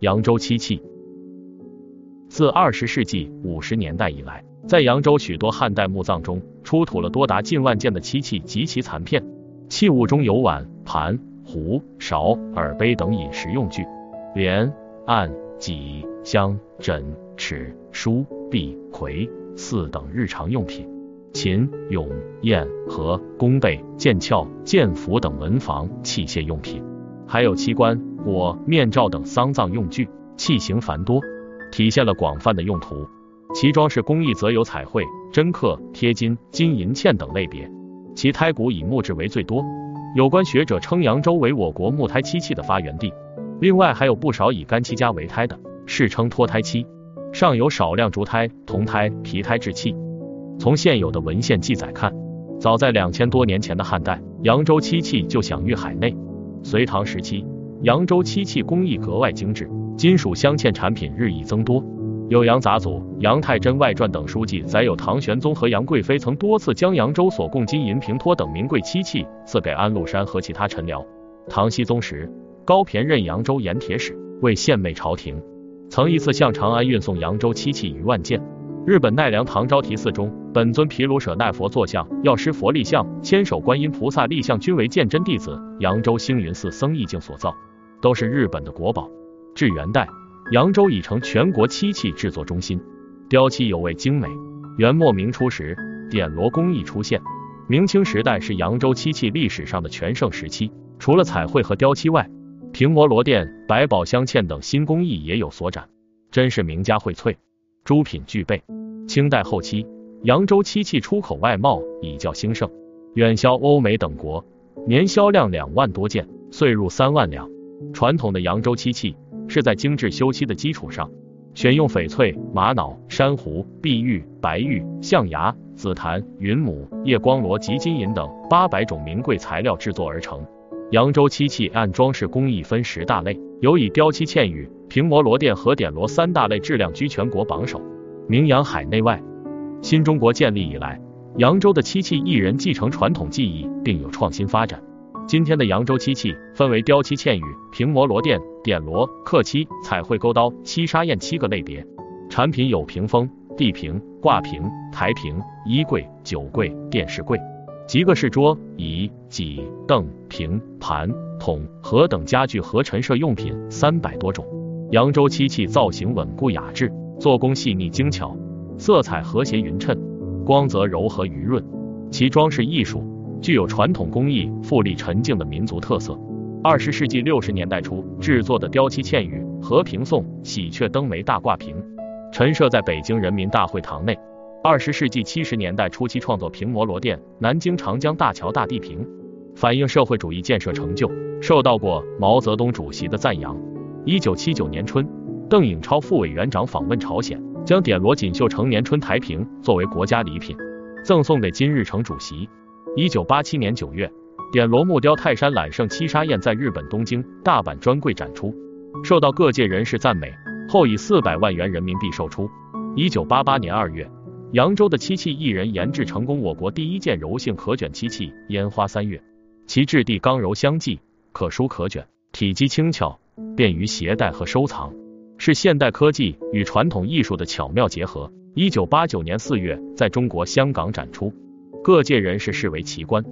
扬州漆器。自二十世纪五十年代以来，在扬州许多汉代墓葬中出土了多达近万件的漆器及其残片，器物中有碗、盘、壶、勺、耳杯等饮食用具，连、案、几、香、枕、尺、书、璧、魁、四等日常用品，琴、俑、砚、盒、弓背、剑鞘、剑斧等文房器械用品，还有漆棺、椁、面罩等丧葬用具，器型繁多。体现了广泛的用途，其装饰工艺则有彩绘、针刻、贴金、金银嵌等类别，其胎骨以木质为最多。有关学者称扬州为我国木胎漆器的发源地，另外还有不少以干漆家为胎的，世称脱胎漆，尚有少量竹胎、铜胎、皮胎制器。从现有的文献记载看，早在两千多年前的汉代，扬州漆器就享誉海内。隋唐时期，扬州漆器工艺格外精致。金属镶嵌产品日益增多，有《杨杂祖》《杨太真外传》等书记载有唐玄宗和杨贵妃曾多次将扬州所供金银平托等名贵漆器赐给安禄山和其他臣僚。唐僖宗时，高骈任扬州盐铁使，为献媚朝廷，曾一次向长安运送扬州漆器逾万件。日本奈良唐招提寺中，本尊毗卢舍那佛坐像、药师佛立像、千手观音菩萨立像均为鉴真弟子扬州星云寺僧义净所造，都是日本的国宝。至元代，扬州已成全国漆器制作中心，雕漆尤为精美。元末明初时，点螺工艺出现。明清时代是扬州漆器历史上的全盛时期，除了彩绘和雕漆外，平摩罗钿、百宝镶嵌等新工艺也有所展，真是名家荟萃，诸品俱备。清代后期，扬州漆器出口外贸已较兴盛，远销欧美等国，年销量两万多件，岁入三万两。传统的扬州漆器。是在精致修漆的基础上，选用翡翠、玛瑙、珊瑚、碧玉、白玉、象牙、紫檀、云母、夜光罗及金银等八百种名贵材料制作而成。扬州漆器按装饰工艺分十大类，有以雕漆嵌玉、平摩罗钿和点螺三大类质量居全国榜首，名扬海内外。新中国建立以来，扬州的漆器艺人继承传统技艺，并有创新发展。今天的扬州漆器分为雕漆嵌玉、平摩罗钿、点螺、刻漆、彩绘勾刀、漆砂砚七个类别。产品有屏风、地屏、挂屏、台屏、衣柜、酒柜、电视柜，几个是桌椅、几凳、平盘、桶、盒等家具和陈设用品三百多种。扬州漆器造型稳固雅致，做工细腻精巧，色彩和谐匀称，光泽柔和余润，其装饰艺术。具有传统工艺富丽沉静的民族特色。二十世纪六十年代初制作的雕漆嵌玉和平颂、喜鹊灯眉大挂屏，陈设在北京人民大会堂内。二十世纪七十年代初期创作平摩罗钿、南京长江大桥大地平，反映社会主义建设成就，受到过毛泽东主席的赞扬。一九七九年春，邓颖超副委员长访问朝鲜，将点螺锦绣成年春台屏作为国家礼品，赠送给金日成主席。一九八七年九月，点螺木雕泰山揽胜七砂砚在日本东京、大阪专柜展出，受到各界人士赞美，后以四百万元人民币售出。一九八八年二月，扬州的漆器艺人研制成功我国第一件柔性可卷漆器烟花三月，其质地刚柔相济，可舒可卷，体积轻巧，便于携带和收藏，是现代科技与传统艺术的巧妙结合。一九八九年四月，在中国香港展出。各界人士视为奇观。